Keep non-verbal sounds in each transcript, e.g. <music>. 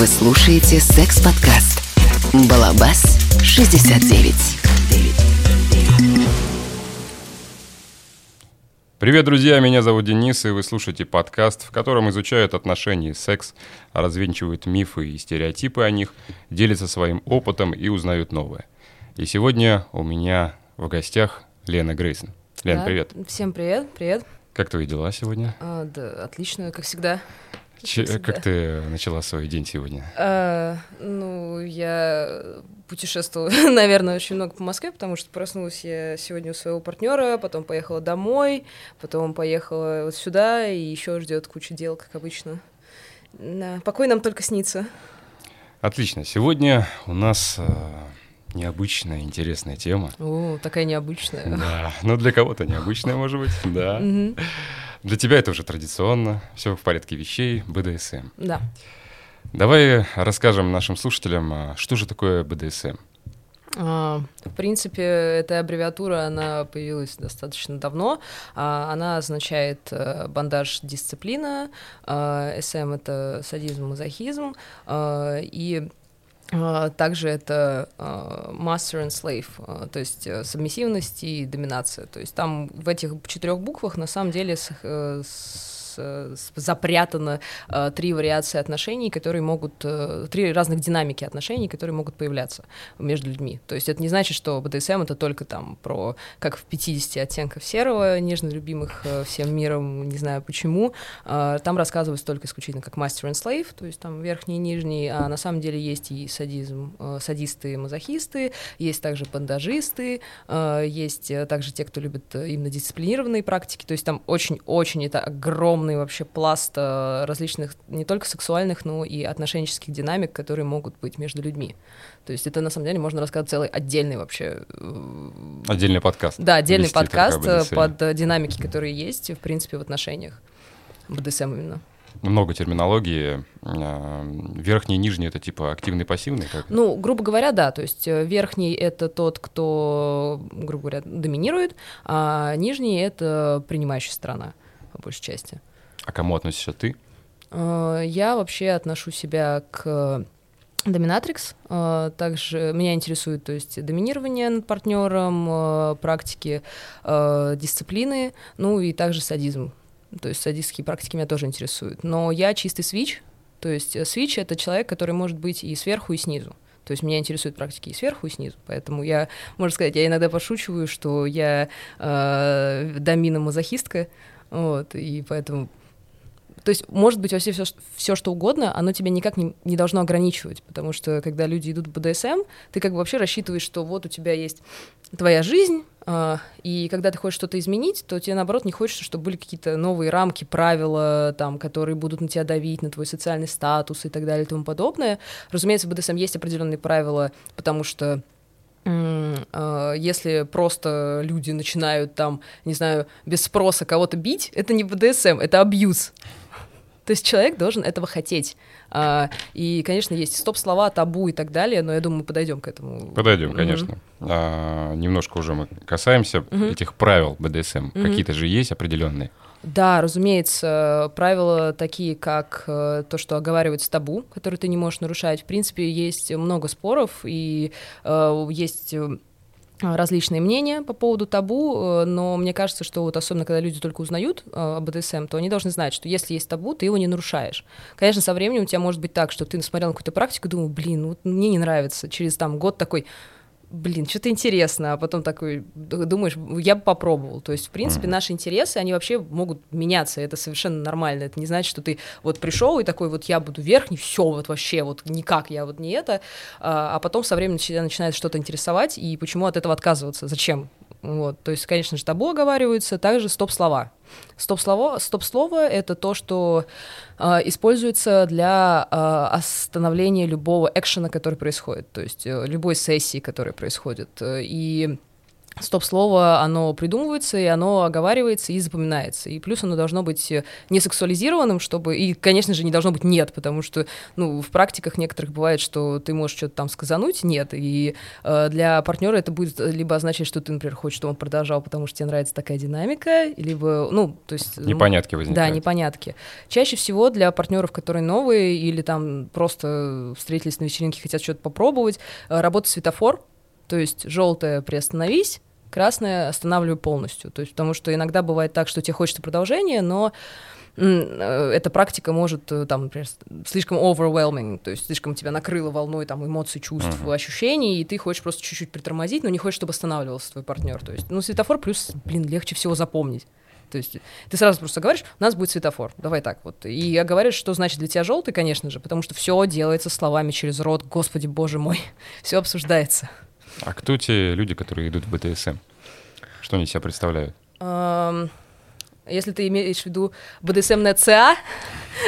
Вы слушаете секс-подкаст «Балабас 69». Привет, друзья, меня зовут Денис, и вы слушаете подкаст, в котором изучают отношения и секс, развенчивают мифы и стереотипы о них, делятся своим опытом и узнают новое. И сегодня у меня в гостях Лена Грейсон. Лен, Да, привет. Всем привет, привет. Как твои дела сегодня? А, да, отлично, как всегда. Всегда. как ты начала свой день сегодня? А, ну, я путешествовала, <laughs> наверное, очень много по Москве, потому что проснулась я сегодня у своего партнера, потом поехала домой, потом поехала вот сюда, и еще ждет куча дел, как обычно. Да, покой нам только снится. Отлично. Сегодня у нас э, необычная, интересная тема. О, такая необычная. Да, ну для кого-то необычная, может быть, <laughs> да. Для тебя это уже традиционно, все в порядке вещей, БДСМ. Да. Давай расскажем нашим слушателям, а, что же такое БДСМ. А, В принципе, эта аббревиатура, она появилась достаточно давно. А, Она означает э, бандаж дисциплина, СМ — это садизм, мазохизм, и также это а, master and slave, а, то есть э, субмиссивность и доминация. То есть там в этих четырех буквах на самом деле с- э, запрятано э, три вариации отношений, которые могут, э, три разных динамики отношений, которые могут появляться между людьми. То есть это не значит, что БДСМ это только там про, как в 50 оттенков серого, нежно любимых э, всем миром, не знаю почему. Там рассказывается только исключительно как мастер and slave, то есть там верхний и нижний, а на самом деле есть и садизм, э, садисты и мазохисты, есть также бандажисты, э, есть э, также те, кто любит э, именно дисциплинированные практики, то есть там очень-очень это огромный вообще пласт э, различных не только сексуальных, но и отношенческих динамик, которые могут быть между людьми. То есть это на самом деле можно рассказать целый отдельный вообще э, Отдельный подкаст. да, отдельный Вести подкаст э, под динамики, которые есть, в принципе, в отношениях. БДСМ именно. Много терминологии. Верхний и нижний это типа активный пассивный. Как? Ну, грубо говоря, да, то есть верхний — это тот, кто, грубо говоря, доминирует, а нижний — это принимающая сторона, по большей части. А кому относишься ты? Э, Я вообще отношу себя к доминатрикс. э, Также меня интересует, то есть доминирование над партнером, э, практики э, дисциплины, ну и также садизм. То есть садистские практики меня тоже интересуют. Но я чистый свич, то есть э, свич — это человек, который может быть и сверху, и снизу. То есть меня интересуют практики и сверху, и снизу. Поэтому я, можно сказать, я иногда пошучиваю, что я э, домина-мазохистка, вот, и поэтому то есть, может быть, вообще все, все что угодно, оно тебя никак не, не должно ограничивать, потому что когда люди идут в БДСМ, ты как бы вообще рассчитываешь, что вот у тебя есть твоя жизнь, а, и когда ты хочешь что-то изменить, то тебе, наоборот, не хочется, чтобы были какие-то новые рамки, правила, там, которые будут на тебя давить, на твой социальный статус и так далее и тому подобное. Разумеется, в БДСМ есть определенные правила, потому что если просто люди начинают там, не знаю, без спроса кого-то бить, это не БДСМ, это абьюз. То есть человек должен этого хотеть. А, И, конечно, есть стоп-слова, табу и так далее, но я думаю, мы подойдем к этому. Подойдем, конечно. А, немножко уже мы касаемся Мгм. этих правил БДСМ. Какие-то же есть определенные. Да, разумеется, правила такие, как э, то, что оговаривается табу, которые ты не можешь нарушать. В принципе, есть много споров и э, есть э, различные мнения по поводу табу, э, но мне кажется, что вот особенно когда люди только узнают об БДСМ, то они должны знать, что если есть табу, ты его не нарушаешь. Конечно, со временем у тебя может быть так, что ты смотрел на какую-то практику и думал, блин, вот мне не нравится. Через там год такой, блин, что-то интересно, а потом такой думаешь, я бы попробовал. То есть, в принципе, Мгм. наши интересы, они вообще могут меняться, это совершенно нормально. Это не значит, что ты вот пришел и такой, вот я буду верхний, все, вот вообще, вот никак, я вот не это, а а потом со временем тебя начинает что-то интересовать, и почему от этого отказываться, зачем? Вот, то есть, конечно же, табу оговариваются, также стоп-слова. Стоп-слово, стоп-слово — это то, что а, используется для а, остановления любого экшена, который происходит, то есть э, любой сессии, которая происходит. Э, И стоп-слово, оно придумывается, и оно оговаривается и запоминается. И плюс оно должно быть э, не сексуализированным, чтобы... И, конечно же, не должно быть нет, потому что, ну, в практиках некоторых бывает, что ты можешь что-то там сказануть, нет, и э, для партнера это будет либо означать, что ты, например, хочешь, чтобы он продолжал, потому что тебе нравится такая динамика, либо, ну, то есть... Непонятки возникают. Да, непонятки. Чаще всего для партнеров, которые новые или там просто встретились на вечеринке, хотят что-то попробовать, э, работает светофор, то есть желтое приостановись, красное останавливаю полностью. То есть, потому что иногда бывает так, что тебе хочется продолжения, но э, эта практика может, э, там, например, слишком overwhelming, то есть слишком тебя накрыло волной там, эмоций, чувств, uh-huh. ощущений, и ты хочешь просто чуть-чуть притормозить, но не хочешь, чтобы останавливался твой партнер. То есть, ну, светофор плюс, блин, легче всего запомнить. То есть ты сразу просто говоришь, у нас будет светофор, давай так вот. И говоришь, что значит для тебя желтый, конечно же, потому что все делается словами через рот, господи, боже мой, <laughs> все обсуждается. А кто те люди, которые идут в БДСМ? Что они себя представляют? Если ты имеешь в виду БДСМ на ЦА,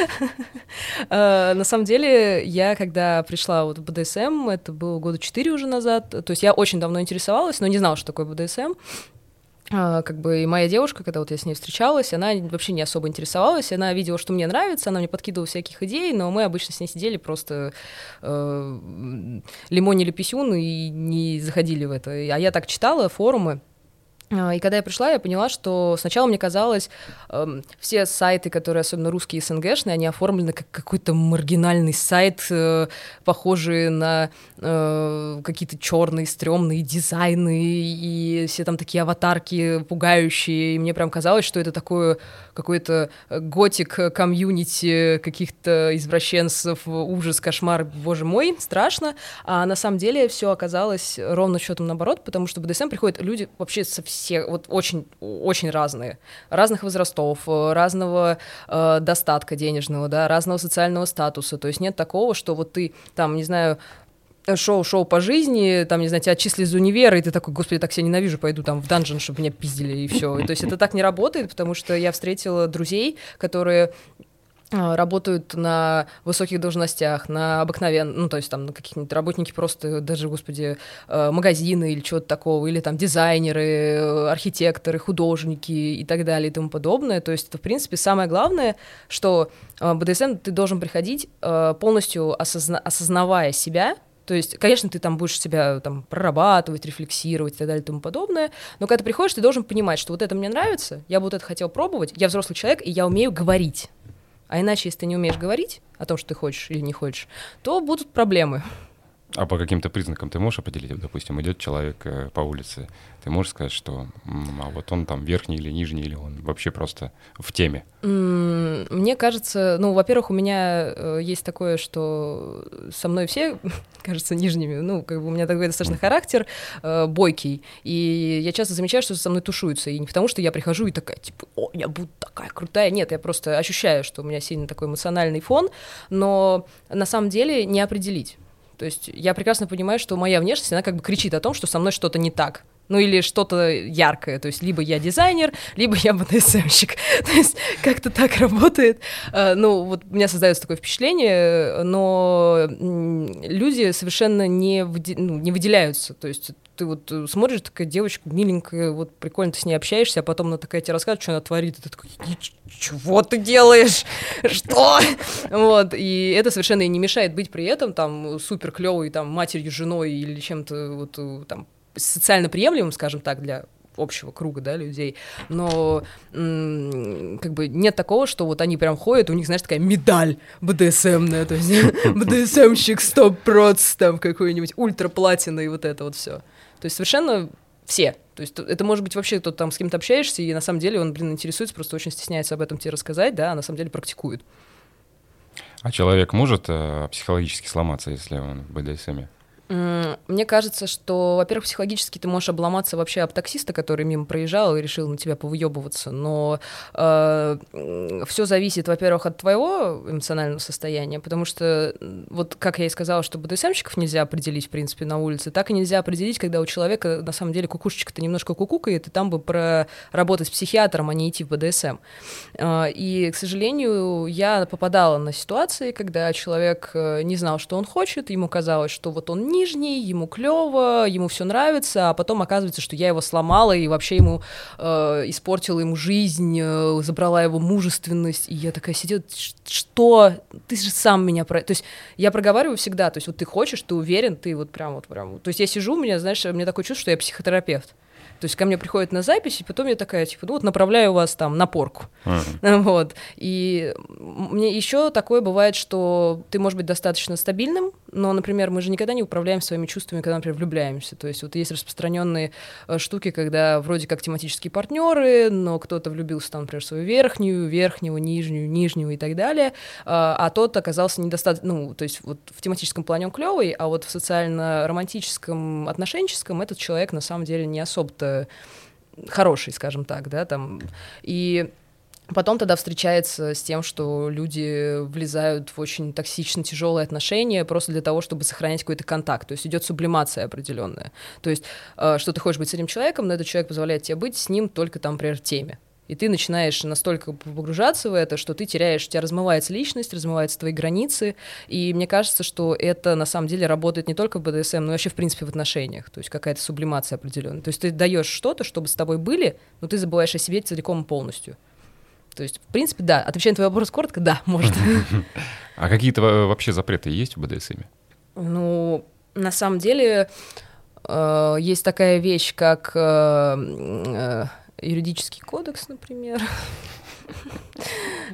<laughs> э, на самом деле я, когда пришла вот в БДСМ, это было года четыре уже назад, то есть я очень давно интересовалась, но не знала, что такое БДСМ, как бы и моя девушка, когда вот я с ней встречалась, она вообще не особо интересовалась, она видела, что мне нравится, она мне подкидывала всяких идей, но мы обычно с ней сидели просто э, лимонили писюн и не заходили в это. А я так читала форумы, а, и когда я пришла, я поняла, что сначала мне казалось, э, все сайты, которые особенно русские СНГшные, они оформлены как какой-то маргинальный сайт, э, похожий на э, какие-то черные, стрёмные дизайны, и все там такие аватарки пугающие. И мне прям казалось, что это такое какой-то готик комьюнити каких-то извращенцев, ужас, кошмар, боже мой, страшно. А на самом деле все оказалось ровно счетом наоборот, потому что в БДСМ приходят люди вообще со все, вот очень, очень разные, разных возрастов, разного э, достатка денежного, да, разного социального статуса. То есть нет такого, что вот ты там, не знаю, шоу-шоу по жизни, там, не знаю, тебя отчислили из универа, и ты такой, господи, так себя ненавижу, пойду там в данжен, чтобы меня пиздили, и все. То есть это так не работает, потому что я встретила друзей, которые работают на высоких должностях, на обыкновенных, ну, то есть там на каких-нибудь работники просто, даже, господи, э, магазины или чего-то такого, или там дизайнеры, архитекторы, художники и так далее и тому подобное. То есть это, в принципе, самое главное, что э, БДСМ ты должен приходить полностью осозна- осознавая себя, то есть, конечно, ты там будешь себя там прорабатывать, рефлексировать и так далее и тому подобное, но когда ты приходишь, ты должен понимать, что вот это мне нравится, я вот это хотел пробовать, я взрослый человек, и я умею говорить. А иначе, если ты не умеешь говорить о том, что ты хочешь или не хочешь, то будут проблемы. А по каким-то признакам ты можешь определить? Допустим, идет человек э, по улице, ты можешь сказать, что а вот он там верхний или нижний, или он вообще просто в теме? Мне кажется, ну, во-первых, у меня э, есть такое, что со мной все, <laughs> кажется, нижними, ну, как бы у меня такой достаточно характер э, бойкий, и я часто замечаю, что со мной тушуются, и не потому, что я прихожу и такая, типа, о, я буду такая крутая, нет, я просто ощущаю, что у меня сильно такой эмоциональный фон, но на самом деле не определить. То есть я прекрасно понимаю, что моя внешность, она как бы кричит о том, что со мной что-то не так. Ну или что-то яркое, то есть либо я дизайнер, либо я БДСМщик. <laughs> то есть как-то так работает. Uh, ну вот у меня создается такое впечатление, но люди совершенно не, выде- ну, не выделяются. То есть ты вот смотришь, такая девочка миленькая, вот прикольно ты с ней общаешься, а потом она такая тебе рассказывает, что она творит, и ты такой, чего ты делаешь? Что? Вот, и это совершенно не мешает быть при этом там супер клевой там матерью, женой или чем-то вот э, там социально приемлемым, скажем так, для общего круга, да, людей, но как бы нет такого, что вот они прям ходят, у них, знаешь, такая медаль БДСМная, то есть <laughs> БДСМщик 100% там какой-нибудь ультраплатина и вот это вот все. То есть совершенно все. То есть это может быть вообще кто-то там с кем-то общаешься, и на самом деле он, блин, интересуется, просто очень стесняется об этом тебе рассказать, да, а на самом деле практикует. А человек может э, психологически сломаться, если он в БДСМе? Мне кажется, что, во-первых, психологически ты можешь обломаться вообще об таксиста, который мимо проезжал и решил на тебя повыебываться, но э, все зависит, во-первых, от твоего эмоционального состояния, потому что, вот как я и сказала, что БДСМщиков нельзя определить, в принципе, на улице, так и нельзя определить, когда у человека, на самом деле, кукушечка-то немножко кукукает, и там бы проработать с психиатром, а не идти в БДСМ. Э, и, к сожалению, я попадала на ситуации, когда человек э, не знал, что он хочет, ему казалось, что вот он не нижний, ему клево, ему все нравится, а потом оказывается, что я его сломала и вообще ему э, испортила ему жизнь, э, забрала его мужественность, и я такая сидела, что ты же сам меня про, то есть я проговариваю всегда, то есть вот ты хочешь, ты уверен, ты вот прям вот прям, то есть я сижу, у меня, знаешь, мне такое чувство, что я психотерапевт. То есть ко мне приходят на запись, и потом я такая, типа, ну вот направляю вас там на порку. Uh-huh. <laughs> Вот. И мне еще такое бывает, что ты можешь быть достаточно стабильным, но, например, мы же никогда не управляем своими чувствами, когда, например, влюбляемся. То есть вот есть распространенные э, штуки, когда вроде как тематические партнеры, но кто-то влюбился там, например, в свою верхнюю, верхнего, нижнюю, нижнюю и так далее, а, а тот оказался недостаточно, ну, то есть вот в тематическом плане он клевый, а вот в социально-романтическом, отношенческом этот человек на самом деле не особо-то хороший, скажем так, да, там, и Потом тогда встречается с тем, что люди влезают в очень токсично тяжелые отношения просто для того, чтобы сохранять какой-то контакт. То есть идет сублимация определенная. То есть, э, что ты хочешь быть с этим человеком, но этот человек позволяет тебе быть с ним только там, например, в теме. И ты начинаешь настолько погружаться в это, что ты теряешь, у тебя размывается личность, размываются твои границы. И мне кажется, что это на самом деле работает не только в БДСМ, но и вообще, в принципе, в отношениях. То есть какая-то сублимация определенная. То есть ты даешь что-то, чтобы с тобой были, но ты забываешь о себе целиком и полностью. То есть, в принципе, да. Отвечая на твой вопрос коротко, да, <laughs> может. <laughs> А какие-то вообще запреты есть в БДСМ? Ну, на самом деле, э, есть такая вещь, как э, э, юридический кодекс, например. <laughs>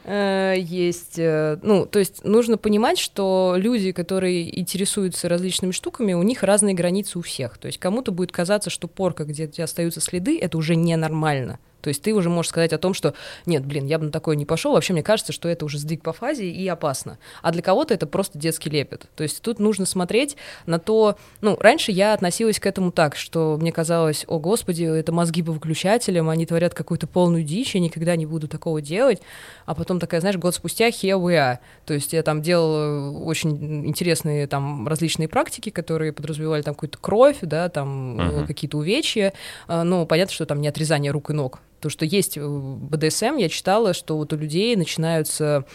Есть, ну, то есть нужно понимать, что люди, которые интересуются различными штуками, у них разные границы у всех. То есть кому-то будет казаться, что порка, где остаются следы, это уже ненормально. То есть ты уже можешь сказать о том, что нет, блин, я бы на такое не пошел. Вообще мне кажется, что это уже сдвиг по фазе и опасно. А для кого-то это просто детский лепет. То есть тут нужно смотреть на то... Ну, раньше я относилась к этому так, что мне казалось, о господи, это мозги по выключателям, они творят какую-то полную дичь, я никогда не буду такого делать. А потом такая, знаешь, год спустя here we are. То есть я там делала очень интересные там различные практики, которые подразумевали там какую-то кровь, да, там uh-huh. какие-то увечья. Ну, понятно, что там не отрезание рук и ног, то, что есть в БДСМ, я читала, что вот у людей начинаются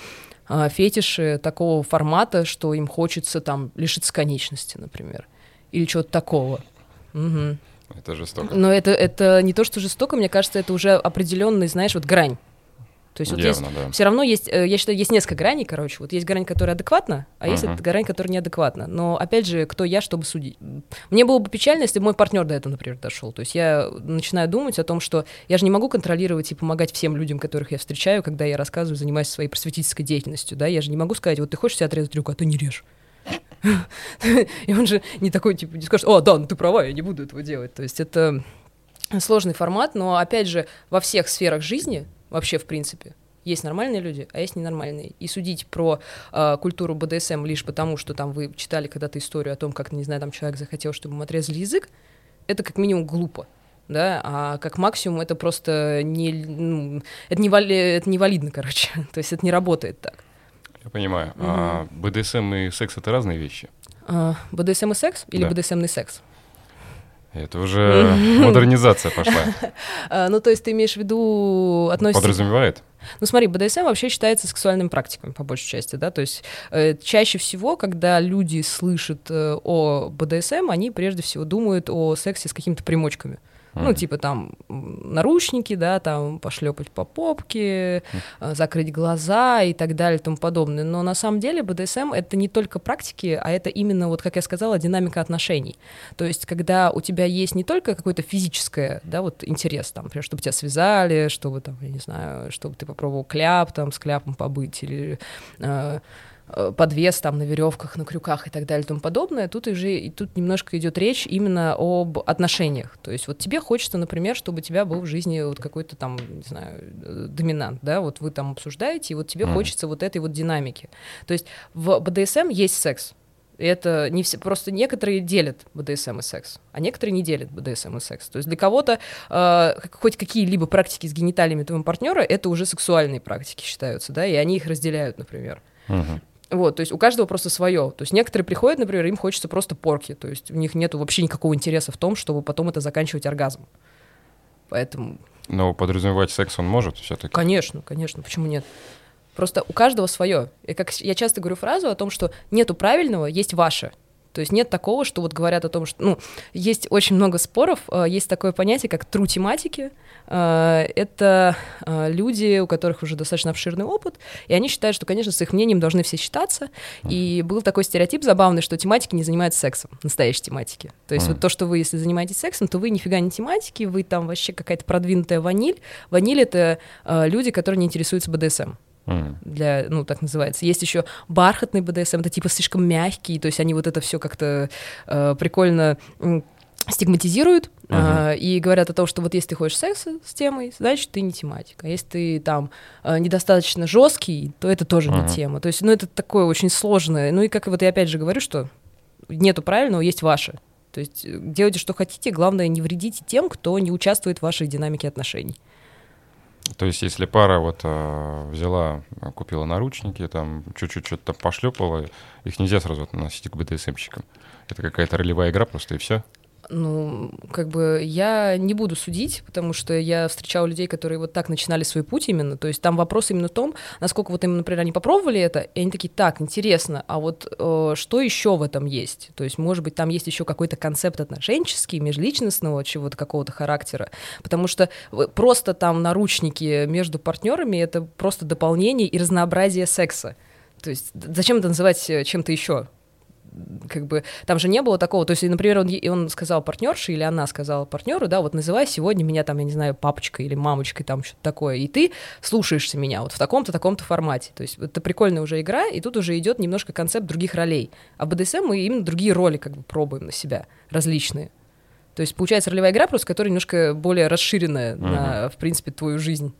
а, фетиши такого формата, что им хочется там лишиться конечности, например, или чего-то такого. Угу. Это жестоко. Но это, это не то, что жестоко, мне кажется, это уже определенный, знаешь, вот грань. То есть вот Явно, есть, да. все равно есть, э, я считаю, есть несколько граней, короче. Вот есть грань, которая адекватна, а uh-huh. есть грань, которая неадекватна. Но опять же, кто я, чтобы судить? Мне было бы печально, если бы мой партнер до этого, например, дошел. То есть я начинаю думать о том, что я же не могу контролировать и помогать всем людям, которых я встречаю, когда я рассказываю, занимаюсь своей просветительской деятельностью. Да? Я же не могу сказать, вот ты хочешь себе отрезать руку, а ты не режь. <laughs> И он же не такой, типа, не скажет, о, да, ну ты права, я не буду этого делать. То есть это сложный формат, но, опять же, во всех сферах жизни, вообще, в принципе, есть нормальные люди, а есть ненормальные. И судить про э, культуру БДСМ лишь потому, что там вы читали когда-то историю о том, как, не знаю, там человек захотел, чтобы ему отрезали язык, это как минимум глупо. Да, а как максимум это просто не, ну, это не, вали, это не валидно, короче. <laughs> То есть это не работает так. Я понимаю. Угу. А БДСМ и секс это разные вещи? А, БДСМ и секс или да. БДСМный секс? Это уже модернизация пошла. <laughs> А, ну, то есть ты имеешь в виду относится... Подразумевает? Ну, смотри, БДСМ вообще считается сексуальными практиками, по большей части, да, то есть э, чаще всего, когда люди слышат э, о БДСМ, они прежде всего думают о сексе с какими-то примочками. Ну, типа там наручники, да, там пошлепать по попке, mm. закрыть глаза и так далее и тому подобное. Но на самом деле БДСМ — это не только практики, а это именно, вот как я сказала, динамика отношений. То есть когда у тебя есть не только какое-то физическое, да, вот интерес, там, например, чтобы тебя связали, чтобы там, я не знаю, чтобы ты попробовал кляп, там, с кляпом побыть, или Э, подвес там на веревках, на крюках и так далее и тому подобное, тут уже и тут немножко идет речь именно об отношениях. То есть вот тебе хочется, например, чтобы у тебя был в жизни вот какой-то там, не знаю, э, доминант, да, вот вы там обсуждаете, и вот тебе mm. хочется вот этой вот динамики. То есть в БДСМ есть секс, это не все, просто некоторые делят БДСМ и секс, а некоторые не делят БДСМ и секс. То есть для кого-то э, хоть какие-либо практики с гениталиями твоего партнера это уже сексуальные практики считаются, да, и они их разделяют, например. Uh-huh. Вот, то есть у каждого просто свое. То есть некоторые приходят, например, им хочется просто порки. То есть у них нет вообще никакого интереса в том, чтобы потом это заканчивать оргазмом. Поэтому... Но подразумевать секс он может все-таки? Конечно, конечно. Почему нет? Просто у каждого свое. И как я часто говорю фразу о том, что нету правильного, есть ваше. То есть нет такого, что вот говорят о том, что, ну, есть очень много споров, э, есть такое понятие, как true тематики. Э, это э, люди, у которых уже достаточно обширный опыт, и они считают, что, конечно, с их мнением должны все считаться. И был такой стереотип забавный, что тематики не занимаются сексом, настоящей тематики. То есть вот то, что вы, если занимаетесь сексом, то вы нифига не тематики, вы там вообще какая-то продвинутая ваниль. Ваниль — это люди, которые не интересуются БДСМ для, ну, так называется. Есть еще бархатный БДСМ, это типа слишком мягкий, то есть они вот это все как-то э, прикольно стигматизируют uh-huh. э, и говорят о том, что вот если ты хочешь секса с темой, значит ты не тематика. Если ты там э, недостаточно жесткий, то это тоже uh-huh. не тема. То есть, ну это такое очень сложное. Ну и как вот я опять же говорю, что нету правильного, есть ваше. То есть э, делайте, что хотите, главное не вредите тем, кто не участвует в вашей динамике отношений. То есть, если пара вот э, взяла, купила наручники, там чуть-чуть что-то пошлепала, их нельзя сразу относить к БДСМщикам. Это какая-то ролевая игра просто и все. Ну, как бы я не буду судить, потому что я встречала людей, которые вот так начинали свой путь именно. То есть там вопрос именно в том, насколько вот им, например, они попробовали это, и они такие, так, интересно, а вот э, что еще в этом есть? То есть, может быть, там есть еще какой-то концепт отношенческий, межличностного чего-то какого-то характера, потому что просто там наручники между партнерами это просто дополнение и разнообразие секса. То есть зачем это называть э, чем-то еще? Как бы там же не было такого, то есть, например, он, он сказал партнерше или она сказала партнеру, да, вот называй сегодня меня там, я не знаю, папочкой или мамочкой, там что-то такое, и ты слушаешься меня вот в таком-то, таком-то формате, то есть это прикольная уже игра, и тут уже идет немножко концепт других ролей, а БДСМ мы именно другие роли как бы пробуем на себя, различные. То есть получается ролевая игра, просто которая немножко более расширенная uh-huh. на, в принципе, твою жизнь.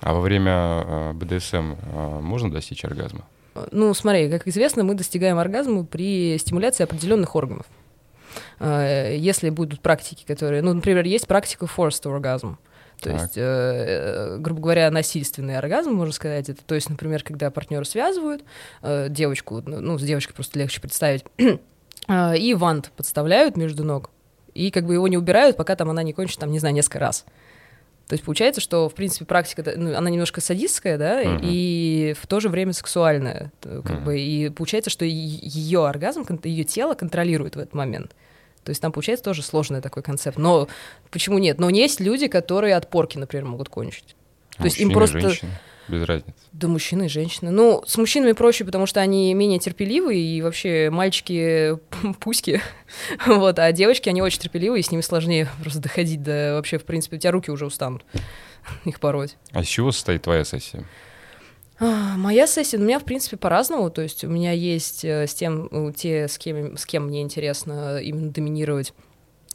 А во время э, БДСМ э, можно достичь оргазма? Ну, смотри, как известно, мы достигаем оргазма при стимуляции определенных органов. Э, если будут практики, которые... Ну, например, есть практика forced orgasm. То так. есть, э, грубо говоря, насильственный оргазм, можно сказать. Это, то есть, например, когда партнера связывают, э, девочку, ну, с девочкой просто легче представить, <clears throat> э, и вант подставляют между ног, и как бы его не убирают, пока там она не кончит, там, не знаю, несколько раз. То есть получается, что, в принципе, практика, ну, она немножко садистская, да, uh-huh. и в то же время сексуальная. Как uh-huh. бы, и получается, что ее оргазм, ее тело контролирует в этот момент. То есть там получается тоже сложный такой концепт. Но почему нет? Но есть люди, которые от порки, например, могут кончить. То есть им просто... Женщины без разницы. Да, мужчины и женщины. Ну, с мужчинами проще, потому что они менее терпеливые, и вообще мальчики <laughs> пуськи, <laughs> вот, а девочки, они очень терпеливые, и с ними сложнее просто доходить до вообще, в принципе, у тебя руки уже устанут <laughs> их пороть. А с чего состоит твоя сессия? А, моя сессия, у меня, в принципе, по-разному. То есть у меня есть э, с тем, те, с кем, с кем мне интересно именно доминировать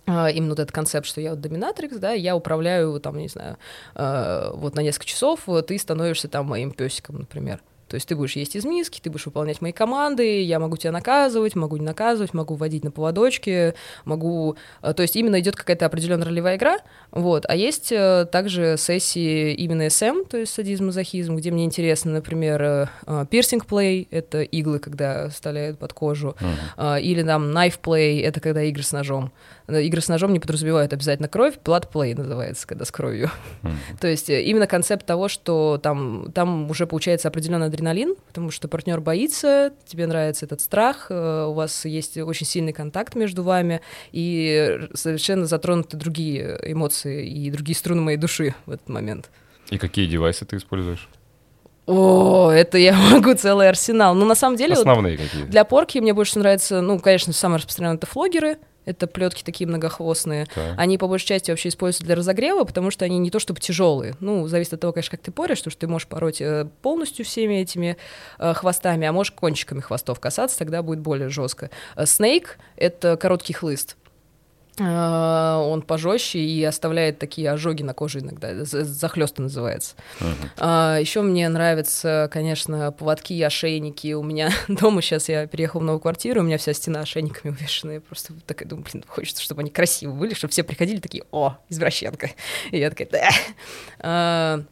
именно вот этот концепт, что я вот доминатрикс, да, я управляю, там, не знаю, э, вот на несколько часов ты становишься там моим песиком, например. То есть ты будешь есть из миски, ты будешь выполнять мои команды, я могу тебя наказывать, могу не наказывать, могу водить на поводочке, могу... Э, то есть именно идет какая-то определенная ролевая игра, вот. А есть э, также сессии именно SM, то есть садизм-мазохизм, где мне интересно, например, пирсинг-плей, это иглы, когда вставляют под кожу, uh-huh. или там knife-play, это когда игры с ножом. Игры с ножом не подразумевают обязательно кровь, play называется, когда с кровью. Mm-hmm. То есть э, именно концепт того, что там, там уже получается определенный адреналин, потому что партнер боится, тебе нравится этот страх, э, у вас есть очень сильный контакт между вами, и совершенно затронуты другие эмоции и другие струны моей души в этот момент. И какие девайсы ты используешь? О, это я <laughs> могу целый арсенал. Но ну, на самом деле... Основные вот, какие? Для порки мне больше нравится, ну, конечно, самое распространенное это флогеры, это плетки такие многохвостные. Так. Они по большей части вообще используются для разогрева, потому что они не то чтобы тяжелые. Ну, зависит от того, конечно, как ты порешь, потому что ты можешь пороть э, полностью всеми этими э, хвостами, а можешь кончиками хвостов касаться, тогда будет более жестко. Снейк — это короткий хлыст. А, он пожестче и оставляет такие ожоги на коже иногда, захлесты называется. Uh-huh. А, еще мне нравятся, конечно, поводки и ошейники. У меня <laughs> дома сейчас я переехала в новую квартиру, у меня вся стена ошейниками увешана. Я просто такая думаю, блин, хочется, чтобы они красиво были, чтобы все приходили такие, о, извращенка. И я такая, да. А,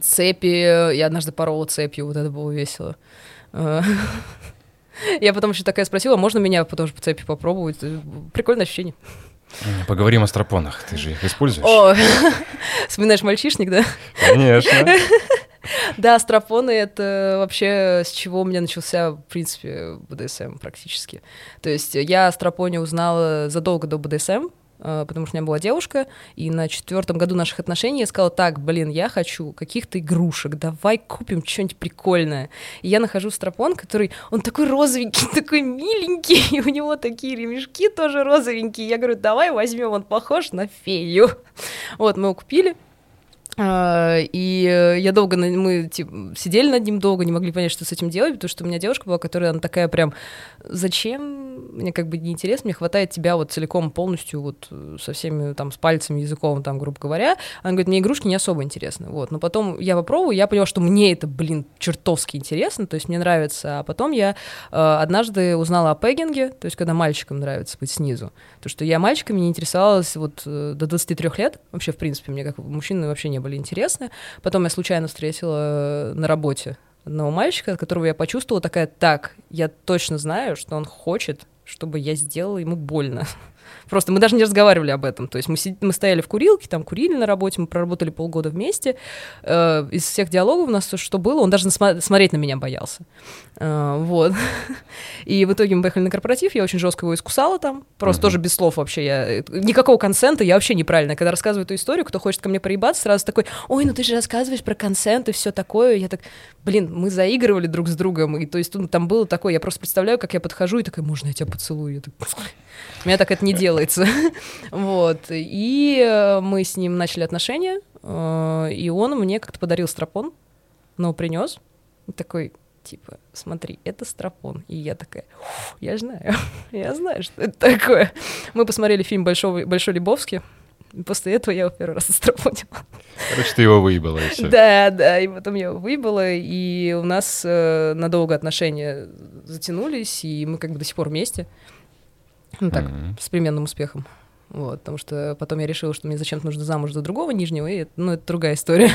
цепи, я однажды порола цепью, вот это было весело. <laughs> Я потом еще такая спросила, можно меня тоже по цепи попробовать? Прикольное ощущение. Поговорим о стропонах. Ты же их используешь? О, <laughs> вспоминаешь мальчишник, да? Конечно. <laughs> Да, стропоны — это вообще с чего у меня начался, в принципе, БДСМ практически. То есть я о стропоне узнала задолго до БДСМ, э, потому что у меня была девушка, и на четвертом году наших отношений я сказала, так, блин, я хочу каких-то игрушек, давай купим что-нибудь прикольное. И я нахожу стропон, который, он такой розовенький, <laughs> такой миленький, и у него такие ремешки тоже розовенькие. Я говорю, давай возьмем, он похож на фею. <laughs> Вот, мы его купили, и э, я долго, мы типа, сидели над ним долго, не могли понять, что с этим делать, потому что у меня девушка была, которая она такая прям, зачем, мне как бы неинтересно, мне хватает тебя вот целиком, полностью, вот со всеми там, с пальцами, языком, там, грубо говоря. Она говорит, мне игрушки не особо интересны, вот. Но потом я попробую, я поняла, что мне это, блин, чертовски интересно, то есть мне нравится. А потом я э, однажды узнала о пеггинге, то есть когда мальчикам нравится быть снизу. То, что я мальчиками не интересовалась вот э, до 23 лет, вообще, в принципе, мне как мужчины вообще не были интересны. Потом я случайно встретила э, на работе одного мальчика, которого я почувствовала такая, так, я точно знаю, что он хочет, чтобы я сделала ему больно. Просто мы даже не разговаривали об этом. То есть мы, сид... мы стояли в курилке, там курили на работе, мы проработали полгода вместе. Э, из всех диалогов у нас что было, он даже см... смотреть на меня боялся. Э, вот. <laughs> И в итоге мы поехали на корпоратив, я очень жестко его искусала там, просто uh-huh. тоже без слов вообще. Я... Э, никакого консента, я вообще неправильно. Когда рассказываю эту историю, кто хочет ко мне проебаться, сразу такой, ой, ну ты же рассказываешь про консент и все такое. Я так, блин, мы заигрывали друг с другом, и то есть ну, там было такое, я просто представляю, как я подхожу и такая, можно я тебя поцелую? Я так, у меня так это не делается. <laughs> вот. И э, мы с ним начали отношения, э, и он мне как-то подарил стропон, но принес. Такой, типа, смотри, это стропон. И я такая, я знаю, <laughs> я знаю, что это такое. Мы посмотрели фильм «Большой, Большой Лебовский», После этого я его первый раз <laughs> отстропонила. Короче, ты его выебала, и все. Да, да, и потом я его выебала, и у нас э, надолго отношения затянулись, и мы как бы до сих пор вместе. Ну так, mm-hmm. с переменным успехом. Вот, потому что потом я решила, что мне зачем-то нужно замуж за другого нижнего, и ну, это другая история.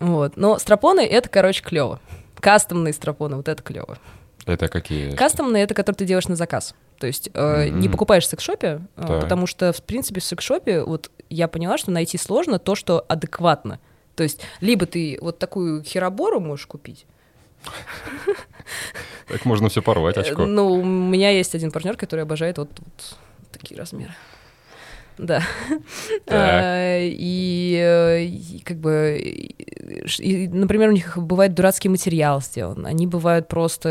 вот. Но стропоны — это, короче, клево. Кастомные стропоны, вот это клево. Это какие? Кастомные — это которые ты делаешь на заказ. То есть э, mm-hmm. не покупаешь в секс-шопе, э, потому что, в принципе, в секс-шопе вот я поняла, что найти сложно то, что адекватно. То есть либо ты вот такую херобору можешь купить, <laughs> так можно все порвать, очко. Ну, у меня есть один партнер, который обожает вот, вот такие размеры. Да. А, и, э, и как бы, например, у них бывает дурацкий материал сделан, они бывают просто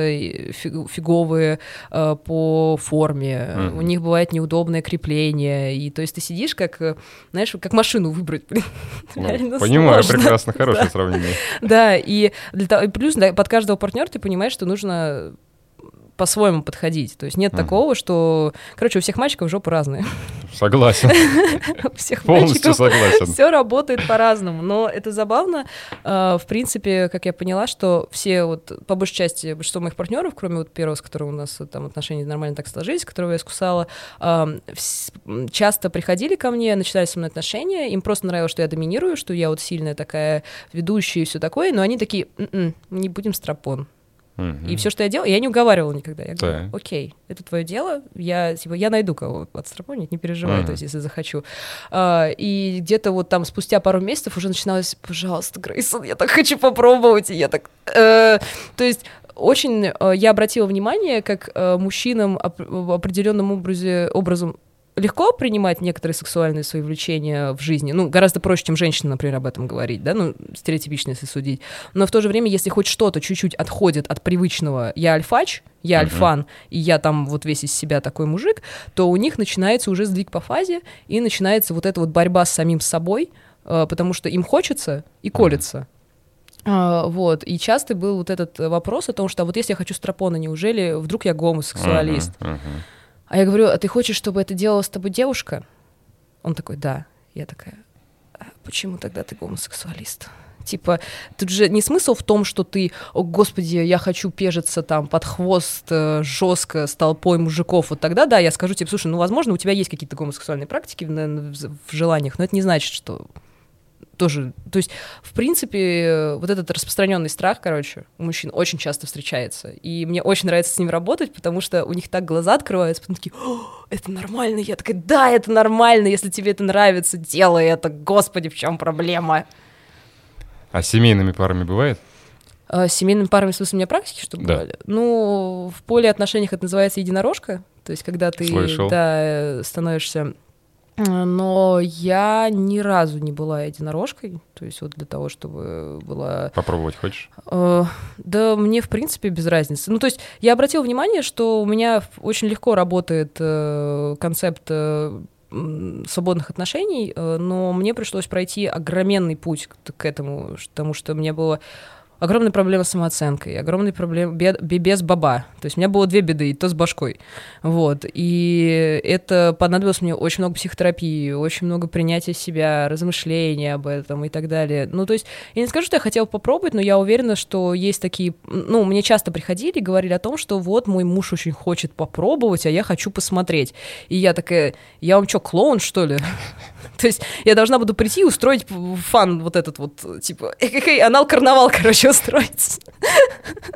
фиговые э, по форме, mm-hmm. у них бывает неудобное крепление, и то есть ты сидишь как, э, знаешь, как машину выбрать. <laughs> Ну, понимаю, сложно. прекрасно, хорошее <laughs> да. сравнение. Да, и для того, плюс да, под каждого партнера ты понимаешь, что нужно по-своему подходить. То есть нет uh-huh. такого, что... Короче, у всех мальчиков жопы разные. Согласен. <laughs> У всех Полностью согласен. Все работает по-разному. Но это забавно. А, в принципе, как я поняла, что все вот, по большей части, большинство моих партнеров, кроме вот первого, с которым у нас там отношения нормально так сложились, которого я искусала, часто приходили ко мне, начинали со мной отношения, им просто нравилось, что я доминирую, что я вот сильная такая ведущая и все такое, но они такие, «М-м, не будем стропон. И все, что я делала, я не уговаривала никогда. Я говорю, да. окей, это твое дело, я, типа, я найду кого отстропонить, не переживай, uh-huh. то есть, если захочу. А, и где-то вот там спустя пару месяцев уже начиналось, пожалуйста, Грейсон, я так хочу попробовать, и я так... Э, то есть очень э, я обратила внимание, как э, мужчинам оп- в определенном образе, образом легко принимать некоторые сексуальные свои влечения в жизни. Ну, гораздо проще, чем женщина, например, об этом говорить, да, ну, стереотипично, если судить. Но в то же время, если хоть что-то чуть-чуть отходит от привычного «я альфач», я uh-huh. альфан, и я там вот весь из себя такой мужик, то у них начинается уже сдвиг по фазе, и начинается вот эта вот борьба с самим собой, э, потому что им хочется и колется. Uh, вот, и часто был вот этот вопрос о том, что а вот если я хочу стропона, неужели вдруг я гомосексуалист? Uh-huh, uh-huh. А я говорю, а ты хочешь, чтобы это делала с тобой девушка? Он такой, да. Я такая, а почему тогда ты гомосексуалист? Типа, тут же не смысл в том, что ты, о господи, я хочу пежиться там под хвост э, жестко с толпой мужиков. Вот тогда, да, я скажу тебе, слушай, ну, возможно, у тебя есть какие-то гомосексуальные практики в, в, в желаниях, но это не значит, что тоже, то есть, в принципе, вот этот распространенный страх, короче, у мужчин очень часто встречается. И мне очень нравится с ним работать, потому что у них так глаза открываются, потом такие, это нормально. Я такая, да, это нормально, если тебе это нравится, делай это, господи, в чем проблема? А семейными парами бывает? А, с семейными парами, в смысле, у меня практики, чтобы Да. бывали? Ну, в поле отношениях это называется единорожка, то есть когда ты Слышал. да, э, становишься... э, Но я ни разу не была единорожкой, то есть вот для того, чтобы была... Попробовать хочешь? Э, Да мне, в принципе, без разницы. Ну, то есть я обратила внимание, что у меня очень легко работает э, концепт э, свободных отношений, но мне пришлось пройти огроменный путь к, к этому, потому что мне было огромная проблема с самооценкой, огромная проблема бед- бе- без баба. То есть у меня было две беды, и то с башкой. Вот. И это понадобилось мне очень много психотерапии, очень много принятия себя, размышления об этом и так далее. Ну, то есть я не скажу, что я хотела попробовать, но я уверена, что есть такие... Ну, мне часто приходили и говорили о том, что вот мой муж очень хочет попробовать, а я хочу посмотреть. И я такая, я вам что, клоун, что ли? <laughs> То есть я должна буду прийти и устроить фан вот этот вот, типа, анал-карнавал, <laughs> короче, устроить. <laughs>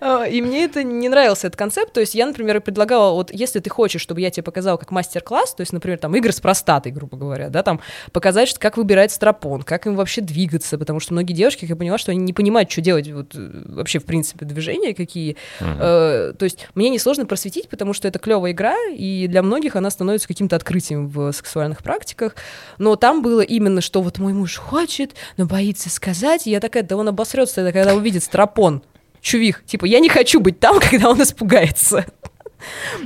А, И мне это не нравился, этот концепт. То есть я, например, предлагала, вот если ты хочешь, чтобы я тебе показала как мастер-класс, то есть, например, там игры с простатой, грубо говоря, да, там показать, как выбирать стропон, как им вообще двигаться, потому что многие девушки, как я поняла, что они не понимают, что делать вот, э, вообще, в принципе, движения какие. Э, то есть мне несложно просветить, потому что это клевая игра, и для многих она становится каким-то открытием в сексуальных практиках. Но там было именно, что вот мой муж хочет, но боится сказать. И я такая, да он обосрется, тогда, когда увидит стропон. Чувих. Типа, я не хочу быть там, <laughs> когда он испугается. <laughs>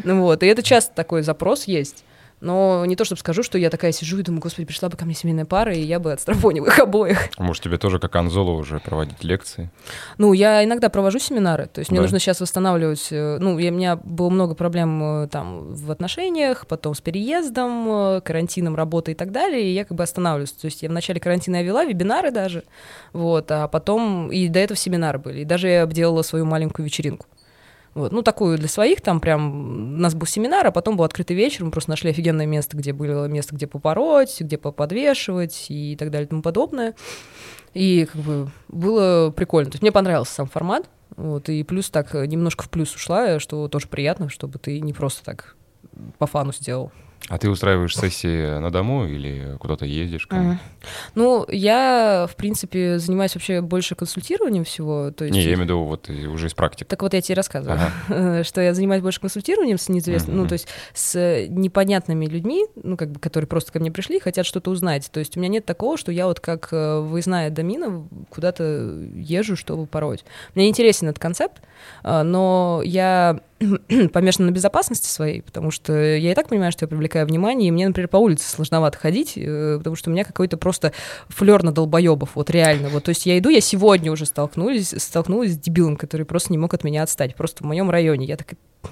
Вот, и это часто такой запрос есть. Но не то, чтобы скажу, что я такая сижу и думаю, господи, пришла бы ко мне семейная пара, и я бы отстропонила их обоих. А Может, тебе тоже, как Анзоло, уже проводить лекции? Ну, я иногда провожу семинары, то есть мне Да. нужно сейчас восстанавливать, э, ну, я- у меня было много проблем э, там в отношениях, потом с переездом, э, карантином, работой и так далее, и я как бы останавливаюсь. То есть я в начале карантина я вела вебинары даже, вот, а потом, и до этого семинары были, и даже я обделала свою маленькую вечеринку. Вот, ну, такую для своих, там прям, у нас был семинар, а потом был открытый вечер, мы просто нашли офигенное место, где было место, где попороть, где поподвешивать и так далее и тому подобное. И как бы было прикольно. То есть мне понравился сам формат. Вот, и плюс так э, немножко в плюс ушла, что тоже приятно, чтобы ты не просто так по фану сделал. А ты устраиваешь сессии на дому или куда-то ездишь? мне? Ну, я, в принципе, занимаюсь вообще больше консультированием всего. То есть... Не, я имею в виду вот и уже из практики. Так вот я тебе рассказываю, Ага. <laughs> что я занимаюсь больше консультированием с неизвестными, ну, Мгм. то есть с э, непонятными людьми, ну, как бы, которые просто ко мне пришли, хотят что-то узнать. То есть у меня нет такого, что я вот как э, выездная домина куда-то езжу, чтобы пороть. Мне интересен этот концепт, но я <clears throat> помешана на безопасности своей, потому что я и так понимаю, что я привлекаю внимание, и мне, например, по улице сложновато ходить, э, потому что у меня какой-то просто флер на долбоебов, вот реально. Вот, то есть я иду, я сегодня уже столкнулась, столкнулась с дебилом, который просто не мог от меня отстать, просто в моем районе. Я такая, <sniffs>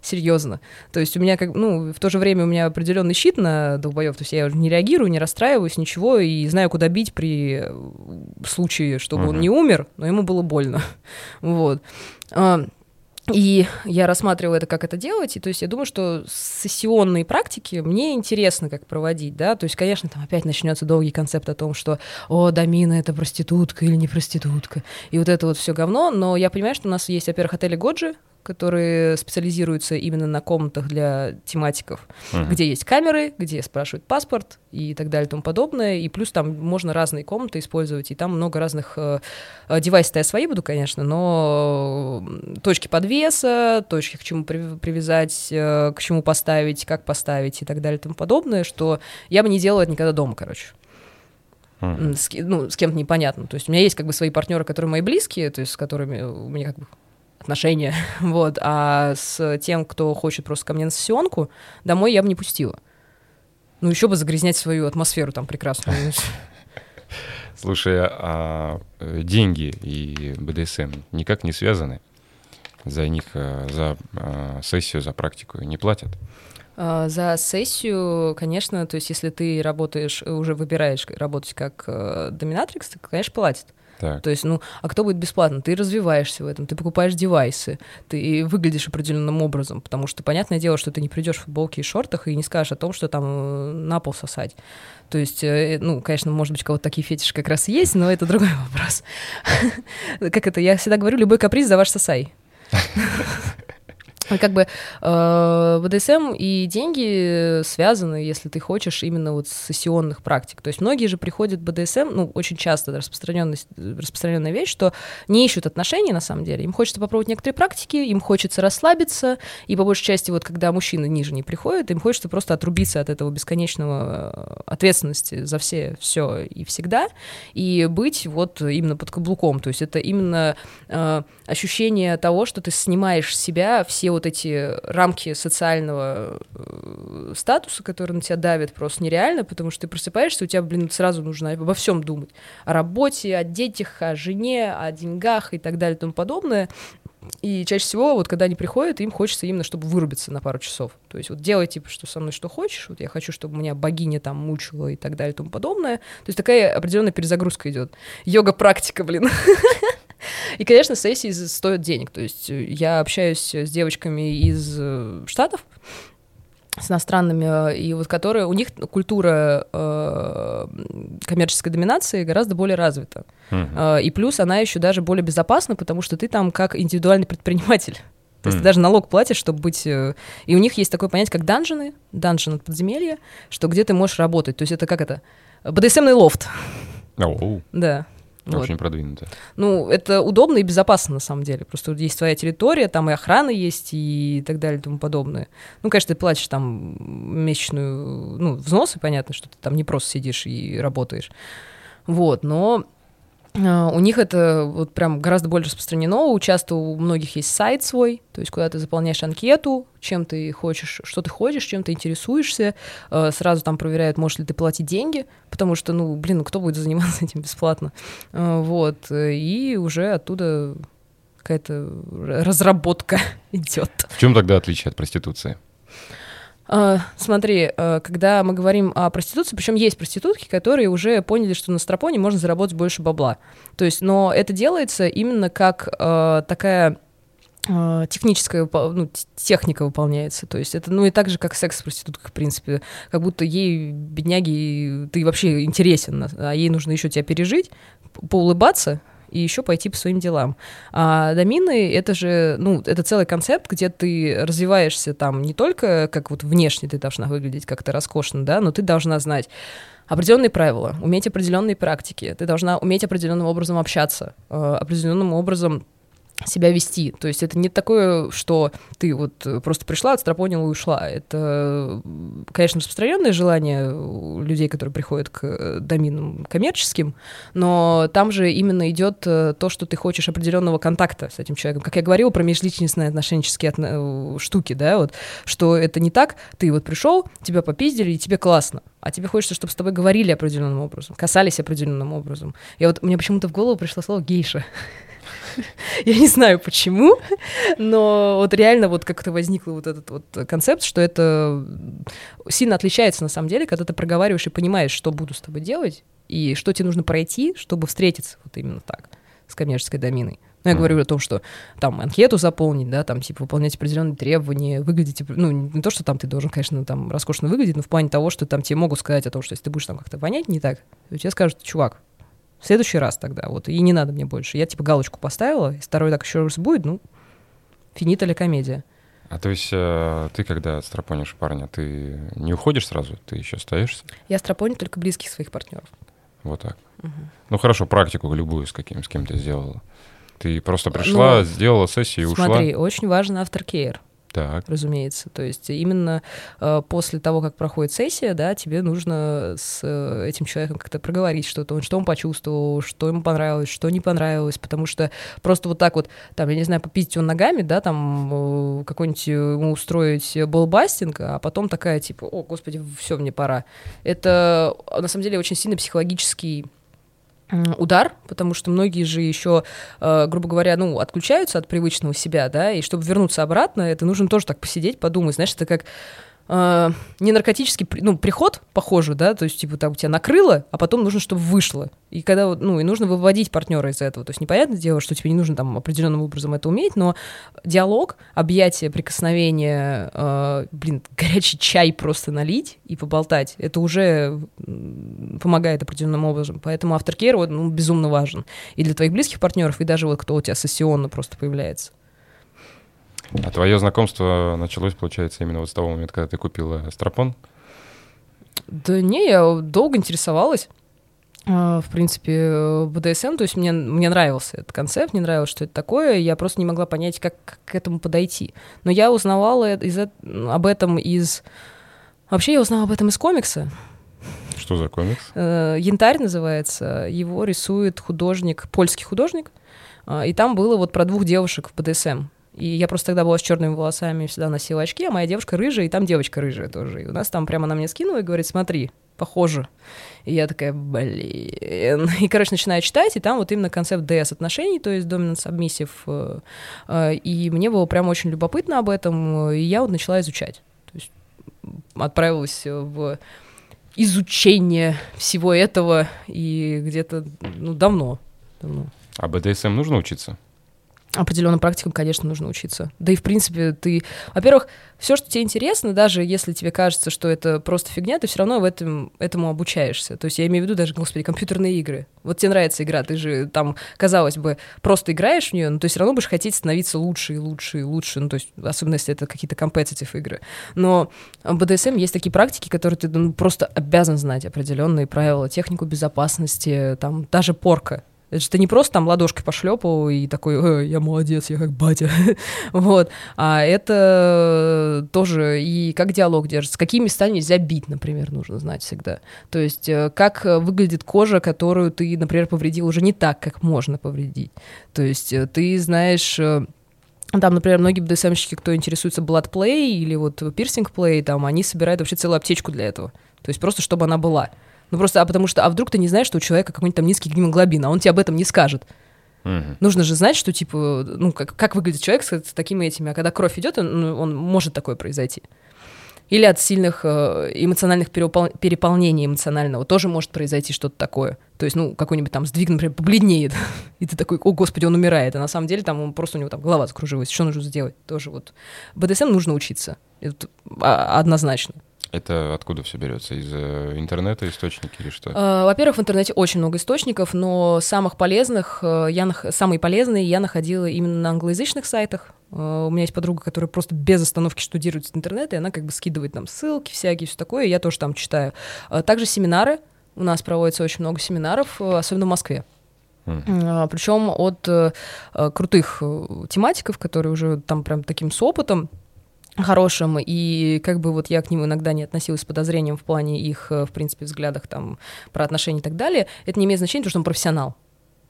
серьезно. То есть у меня как, ну, в то же время у меня определенный щит на долбоев, то есть я не реагирую, не расстраиваюсь, ничего, и знаю, куда бить при э, случае, чтобы он Мгм. не умер, но ему было больно. <laughs> Вот. И я рассматриваю это, как это делать, и то есть я думаю, что сессионные практики мне интересно, как проводить, да, то есть, конечно, там опять начнется долгий концепт о том, что, о, Дамина это проститутка или не проститутка, и вот это вот все говно, но я понимаю, что у нас есть, во-первых, отели Годжи, которые специализируются именно на комнатах для тематиков, Мгм. где есть камеры, где спрашивают паспорт и так далее и тому подобное. И плюс там можно разные комнаты использовать, и там много разных э, э, девайсов-то я свои буду, конечно, но точки подвеса, точки к чему при- привязать, э, к чему поставить, как поставить и так далее и тому подобное, что я бы не делала это никогда дома, короче. М, С, ну, с кем-то непонятно. То есть у меня есть как бы свои партнеры, которые мои близкие, то есть с которыми у меня как бы отношения, <laughs> вот, а с тем, кто хочет просто ко мне на сессионку, домой я бы не пустила. Ну, еще бы загрязнять свою атмосферу там прекрасную. <laughs> Слушай, а э, деньги и БДСМ никак не связаны? За них, э, за э, сессию, за практику не платят? А, За сессию, конечно, то есть если ты работаешь, уже выбираешь работать как доминатрикс, то, конечно, платят. Так. То есть, ну, а кто будет бесплатно? Ты развиваешься в этом, ты покупаешь девайсы, ты выглядишь определенным образом, потому что понятное дело, что ты не придешь в футболке и шортах и не скажешь о том, что там э, на пол сосать. То есть, э, ну, конечно, может быть, у кого-то такие фетиши как раз и есть, но это другой вопрос. <laughs> Как это? Я всегда говорю, любой каприз за ваш сосай. <laughs> Как бы э, БДСМ и деньги связаны, если ты хочешь, именно вот с сессионных практик. То есть многие же приходят в БДСМ, ну, очень часто распространенная, вещь, что не ищут отношений на самом деле. Им хочется попробовать некоторые практики, им хочется расслабиться, и по большей части вот когда мужчины ниже не приходят, им хочется просто отрубиться от этого бесконечного э, ответственности за все, все и всегда, и быть вот именно под каблуком. То есть это именно э, ощущение того, что ты снимаешь с себя все вот эти рамки социального э, статуса, которые на тебя давят, просто нереально, потому что ты просыпаешься, у тебя, блин, сразу нужно обо всем думать. О работе, о детях, о жене, о деньгах и так далее и тому подобное. И чаще всего, вот когда они приходят, им хочется именно, чтобы вырубиться на пару часов. То есть вот делай, типа, что со мной что хочешь, вот я хочу, чтобы меня богиня там мучила и так далее и тому подобное. То есть такая определенная перезагрузка идет. Йога-практика, блин. <laughs> И, конечно, сессии стоят денег. То есть э, я общаюсь с девочками из э, Штатов, с иностранными, э, и вот которые, у них культура э, коммерческой доминации гораздо более развита. Uh-huh. Э, и плюс она еще даже более безопасна, потому что ты там как индивидуальный предприниматель. То есть mm. ты даже налог платишь, чтобы быть... И у них есть такое понятие, как данжены, данжен от подземелья, что где ты можешь работать. То есть это как это? БДСМный лофт. Oh. Да. Очень вот. продвинуто. Ну, это удобно и безопасно, на самом деле. Просто есть твоя территория, там и охрана есть, и так далее, и тому подобное. Ну, конечно, ты платишь там месячную, ну, взносы, понятно, что ты там не просто сидишь и работаешь. Вот, но у них это вот прям гораздо более распространено. Часто у многих есть сайт свой, то есть куда ты заполняешь анкету, чем ты хочешь, что ты хочешь, чем ты интересуешься. А, сразу там проверяют, можешь ли ты платить деньги, потому что, ну, блин, ну кто будет заниматься <laughs> этим бесплатно? А, вот. И уже оттуда какая-то разработка <laughs> идет. В чем тогда отличие от проституции? Uh, смотри, uh, когда мы говорим о проституции, причем есть проститутки, которые уже поняли, что на стропоне можно заработать больше бабла. То есть, но это делается именно как uh, такая техническая ну, техника выполняется. То есть это, ну, и так же, как секс с проституткой, в принципе. Как будто ей, бедняги, ты вообще интересен, а ей нужно еще тебя пережить, поулыбаться, и еще пойти по своим делам. А домины — это же, ну, это целый концепт, где ты развиваешься там не только как вот внешне ты должна выглядеть как-то роскошно, да, но ты должна знать определенные правила, уметь определенные практики, ты должна уметь определенным образом общаться, э, определенным образом себя вести. То есть это не такое, что ты вот просто пришла, отстропонила и ушла. Это, конечно, распространенное желание людей, которые приходят к доминам коммерческим, но там же именно идет э, то, что ты хочешь определенного контакта с этим человеком. Как я говорила про межличностные отношенческие отно- э, штуки, да, вот, что это не так, ты вот пришел, тебя попиздили, и тебе классно а тебе хочется, чтобы с тобой говорили определенным образом, касались определенным образом. Я вот, мне почему-то в голову пришло слово гейша. <laughs> Я не знаю почему, но вот реально вот как-то возникла вот этот вот концепт, что это сильно отличается на самом деле, когда ты проговариваешь и понимаешь, что буду с тобой делать, и что тебе нужно пройти, чтобы встретиться вот именно так с коммерческой доминой. Ну, я говорю о том, что там анкету заполнить, да, там, типа, выполнять определенные требования, выглядеть, ну, не то, что там ты должен, конечно, там роскошно выглядеть, но в плане того, что там тебе могут сказать о том, что если ты будешь там как-то вонять не так, то тебе скажут, чувак, в следующий раз тогда, вот, и не надо мне больше. Я, типа, галочку поставила, и второй так еще раз будет, ну, финита ли комедия. А то есть э, ты, когда стропонишь парня, ты не уходишь сразу, ты еще остаешься? Я стропоню только близких своих партнеров. Вот так. Угу. Ну хорошо, практику любую с каким, с кем ты сделала. Ты просто пришла, ну, сделала сессию и ушла. Смотри, очень важен авторкейр. Так. разумеется. То есть именно э, после того, как проходит сессия, да, тебе нужно с э, этим человеком как-то проговорить что-то, что он почувствовал, что ему понравилось, что не понравилось, потому что просто вот так вот, там, я не знаю, попить он ногами, да, там э, какой-нибудь ему устроить болбастинг, а потом такая типа, о, господи, все, мне пора. Это на самом деле очень сильно психологический удар, потому что многие же еще, э, грубо говоря, ну, отключаются от привычного себя, да, и чтобы вернуться обратно, это нужно тоже так посидеть, подумать, знаешь, это как э, не наркотический, ну, приход, похоже, да, то есть, типа, там тебя накрыло, а потом нужно, чтобы вышло. И когда, ну, и нужно выводить партнера из этого. То есть, непонятное дело, что тебе не нужно там определенным образом это уметь, но диалог, объятие, прикосновение, э, блин, горячий чай просто налить и поболтать, это уже помогает определенным образом. Поэтому авторкейр, вот, ну, безумно важен. И для твоих близких партнеров, и даже вот кто у тебя сессионно просто появляется. А твое знакомство началось, получается, именно вот с того момента, когда ты купила стропон? Да не, я долго интересовалась. А, в принципе, БДСМ, то есть мне, мне нравился этот концепт, мне нравилось, что это такое, я просто не могла понять, как, как к этому подойти. Но я узнавала из, об этом из... Вообще я узнала об этом из комикса. Что за комикс? Э, Янтарь называется. Его рисует художник, польский художник. И там было вот про двух девушек в БДСМ. И я просто тогда была с черными волосами, всегда носила очки, а моя девушка рыжая, и там девочка рыжая тоже. И у нас там прямо на мне скинула и говорит, смотри, похоже. И я такая, блин. И, короче, начинаю читать, и там вот именно концепт DS отношений, то есть dominant submissive. Э, и мне было прям очень любопытно об этом, и я вот начала изучать. То есть отправилась в изучение всего этого, и где-то, ну, давно. давно. А БДСМ нужно учиться? Определенным практикам, конечно, нужно учиться. Да и, в принципе, ты... Во-первых, все, что тебе интересно, даже если тебе кажется, что это просто фигня, ты все равно в этом, этому обучаешься. То есть я имею в виду даже, господи, компьютерные игры. Вот тебе нравится игра, ты же там, казалось бы, просто играешь в нее, но ты все равно будешь хотеть становиться лучше и лучше и лучше. Ну, то есть, особенно если это какие-то компетитив игры. Но в BDSM есть такие практики, которые ты ну, просто обязан знать определенные правила, технику безопасности, там даже порка это же ты не просто там ладошкой пошлепал и такой, э, я молодец, я как батя. <laughs> вот. А это тоже и как диалог держится. Какие места нельзя бить, например, нужно знать всегда. То есть э, как выглядит кожа, которую ты, например, повредил уже не так, как можно повредить. То есть э, ты знаешь... Там, например, многие БДСМщики, кто интересуется bloodplay или вот пирсинг плей, там, они собирают вообще целую аптечку для этого. То есть просто, чтобы она была. Ну просто, а потому что, а вдруг ты не знаешь, что у человека какой-нибудь там низкий гемоглобин, а он тебе об этом не скажет. Угу. Нужно же знать, что типа, ну как, как выглядит человек с, с такими этими, а когда кровь идет, он, ну, он может такое произойти. Или от сильных э, эмоциональных перепол... переполнений эмоционального тоже может произойти что-то такое. То есть, ну, какой-нибудь там сдвиг, например, побледнеет, <laughs> и ты такой, о, господи, он умирает. А на самом деле там он, просто у него там голова закружилась. Что нужно сделать? Тоже вот. БДСМ нужно учиться. Это а, однозначно. Это откуда все берется? Из э, интернета источники или что? А, во-первых, в интернете очень много источников, но самых полезных, э, я, самые полезные я находила именно на англоязычных сайтах. Э, у меня есть подруга, которая просто без остановки штудирует с интернета, и она как бы скидывает нам ссылки всякие, все такое, и я тоже там читаю. Также семинары. У нас проводится очень много семинаров, особенно в Москве. Mm. Причем от крутых тематиков, которые уже там прям таким с опытом, хорошим, и как бы вот я к ним иногда не относилась с подозрением в плане их, э, в принципе, взглядах там про отношения и так далее, это не имеет значения, потому что он профессионал.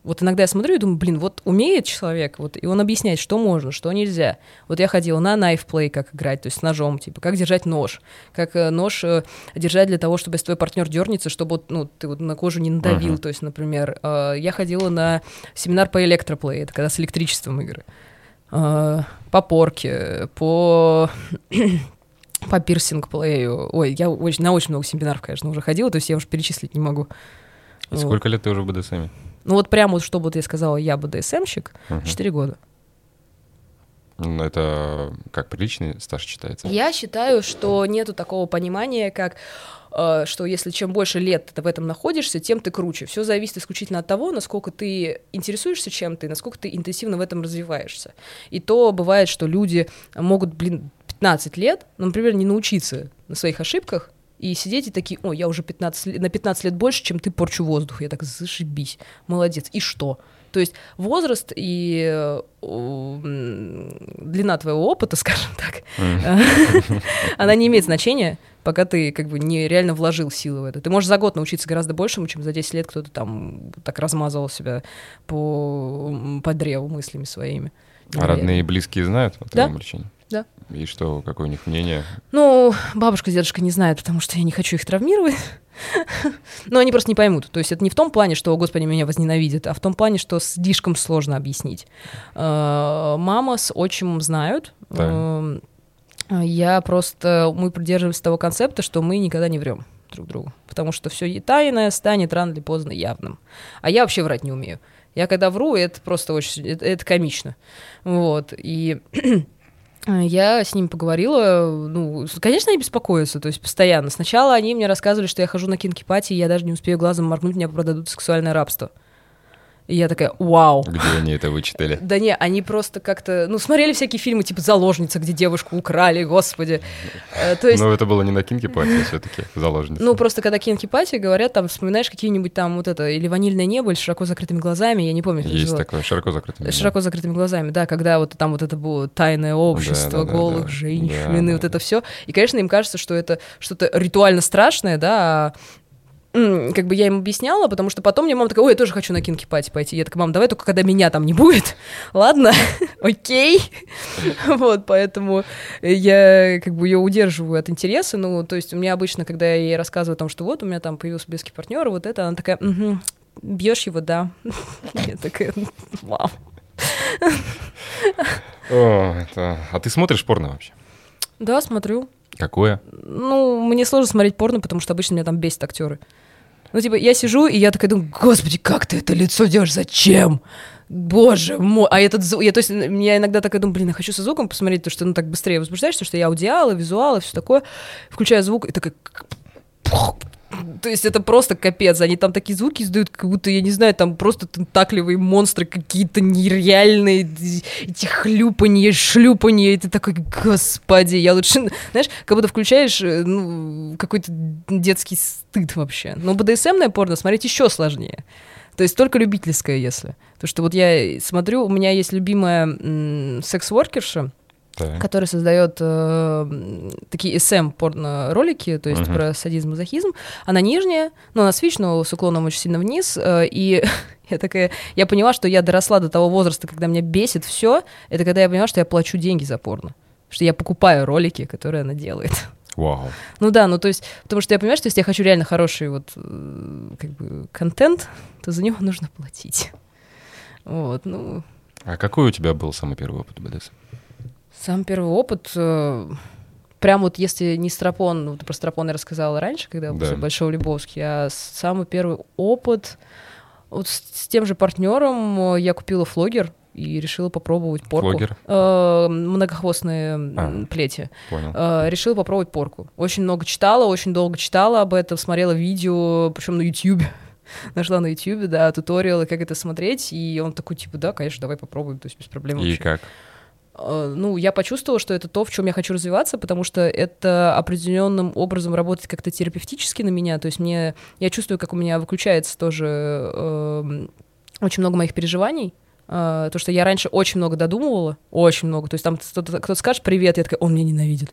Вот иногда я смотрю и думаю, блин, вот умеет человек, вот, и он объясняет, что можно, что нельзя. Вот я ходила на knife play, как играть, то есть с ножом, типа, как держать нож, как э, нож э, держать для того, чтобы если твой партнер дернется, чтобы вот, ну, ты вот на кожу не надавил, uh-huh. то есть, например, э, я ходила на семинар по электроплей, это когда с электричеством игры. Э, по порке, по <clears throat> по пирсинг-плею. Ой, я очень, на очень много семинаров, конечно, уже ходила, то есть я уже перечислить не могу. И вот. сколько лет ты уже в БДСМе? Ну вот прямо вот, чтобы вот я сказала, я БДСМщик, угу. 4 года. Ну, это как приличный стаж считается? Я считаю, что нету такого понимания, как Э, что если чем больше лет ты в этом находишься, тем ты круче. Все зависит исключительно от того, насколько ты интересуешься чем-то насколько ты интенсивно в этом развиваешься. И то бывает, что люди могут, блин, 15 лет, например, не научиться на своих ошибках, и сидеть и такие, о, я уже 15, на 15 лет больше, чем ты порчу воздух. Я так, зашибись, молодец. И что? То есть возраст и э, длина твоего опыта, <laughs> скажем так, она не имеет значения, пока ты как бы не реально вложил силы в это. Ты можешь за год научиться гораздо большему, чем за 10 лет кто-то там так размазывал себя по, по древу мыслями своими. А родные и близкие знают о твоем да? лечении? Да. И что, какое у них мнение? Ну, бабушка, дедушка не знают, потому что я не хочу их травмировать. <laughs> Но они просто не поймут. То есть это не в том плане, что, господи, меня возненавидят, а в том плане, что слишком сложно объяснить. Э, мама с отчимом знают. Эм, я просто... Мы придерживаемся того концепта, что мы никогда не врем друг другу. Потому что все тайное станет рано или поздно явным. А я вообще врать не умею. Я когда вру, это просто очень... Это, это комично. Вот. И <clears throat> я с ним поговорила, ну, конечно, они беспокоятся, то есть постоянно. Сначала они мне рассказывали, что я хожу на кинки-пати, и я даже не успею глазом моргнуть, меня продадут сексуальное рабство. И я такая, вау. Где они это вычитали? Да не, они просто как-то, ну, смотрели всякие фильмы, типа «Заложница», где девушку украли, господи. Э, То есть, Но это было не на Кинки Пати, все-таки заложница. ну, просто когда кинки пати говорят, там, вспоминаешь какие-нибудь там вот это, или «Ванильное небо», или «Широко закрытыми глазами», я не помню, как Есть такое, широко закрытым. Широко закрытыми глазами, да, когда вот там вот это было тайное общество голых женщин, и вот это все. И, конечно, им кажется, что это что-то ритуально страшное, да, а, как бы я им объясняла, потому что потом мне мама такая, ой, я тоже хочу на кинки пати пойти. Я такая, мам, давай только когда меня там не будет. <laughs> Ладно, <laughs> окей. <laughs> Вот, поэтому я как бы ее удерживаю от интереса. Ну, то есть у меня обычно, когда я ей рассказываю о том, что вот у меня там появился близкий партнер, вот это, она такая, угу, бьешь его, да. Я такая, вау. О, это... А ты смотришь порно вообще? Да, смотрю. Какое? Ну, мне сложно смотреть порно, потому что обычно меня там бесят актеры. Ну, типа, я сижу, и я такая думаю, господи, как ты это лицо делаешь, зачем? Боже мой, а этот звук, я, то есть, я иногда такая думаю, блин, я хочу со звуком посмотреть, то, что, ну, так быстрее возбуждаешься, что я аудиалы, визуалы, все такое, включаю звук, и такая, то есть это просто капец, они там такие звуки издают, как будто, я не знаю, там просто тентакливые монстры какие-то нереальные, эти хлюпанье, шлюпанье, и ты такой, господи, я лучше, знаешь, как будто включаешь, э, ну, какой-то детский стыд вообще. Но БДСМное порно смотреть еще сложнее. То есть только любительское, если. Потому что вот я смотрю, у меня есть любимая секс-воркерша, Так. который создает э, такие SM порно ролики, то есть Мгм. про садизм и захизм. Она нижняя, но она свич, но с уклоном очень сильно вниз. э, и <laughs> я такая, я поняла, что я доросла до того возраста, когда меня бесит все. Это когда я поняла, что я плачу деньги за порно. Что я покупаю ролики, которые она делает. Вау. <laughs> Ну да, ну то есть, потому что я понимаю, что если я хочу реально хороший вот э, как бы контент, то за него нужно платить. Вот, ну, А какой у тебя был самый первый опыт БДСМ? Сам первый опыт, э, прям вот если не Страпон, ну, про Страпон я рассказала раньше, когда был Да. Большой Любовский, а самый первый опыт, вот с, с тем же партнером э, я купила флогер и решила попробовать порку. Флогер? Э, многохвостные А. плети. Понял. Э, решила попробовать порку. Очень много читала, очень долго читала об этом, смотрела видео, причем на YouTube. <laughs> Нашла на YouTube, да, туториалы, как это смотреть, и он такой, типа, да, конечно, давай попробуем, то есть без проблем И вообще. как? Э, ну, я почувствовала, что это то, в чем я хочу развиваться, потому что это определенным образом работает как-то терапевтически на меня. То есть мне я чувствую, как у меня выключается тоже эм, очень много моих переживаний. Э, то, что я раньше очень много додумывала, очень много. То есть там кто-то, кто скажет привет, я такая, он меня ненавидит.